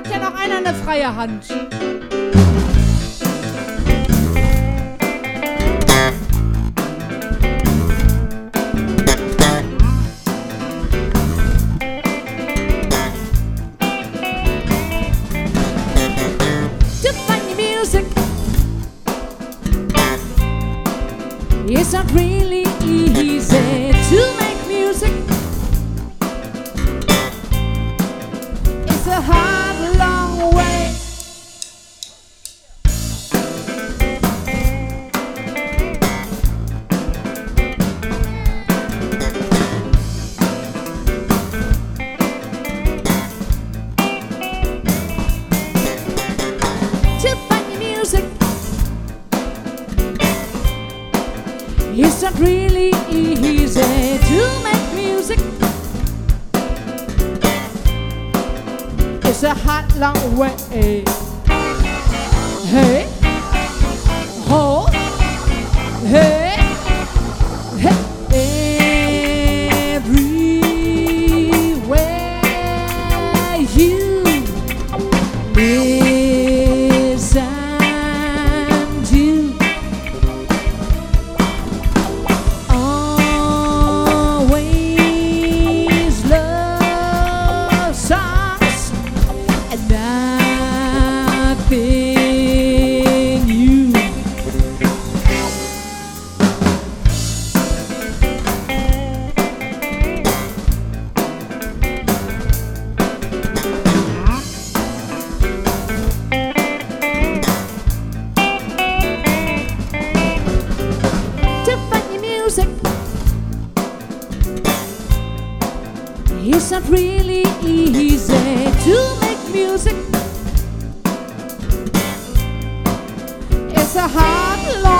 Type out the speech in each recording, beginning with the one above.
hat ja noch einer eine freie Hand. It's not really easy to not really easy to make music. It's a hot, long way. Hey, It's not really easy to make music. It's a hard, long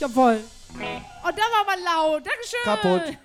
Jawohl. Und da war man laut. Dankeschön. Kaputt.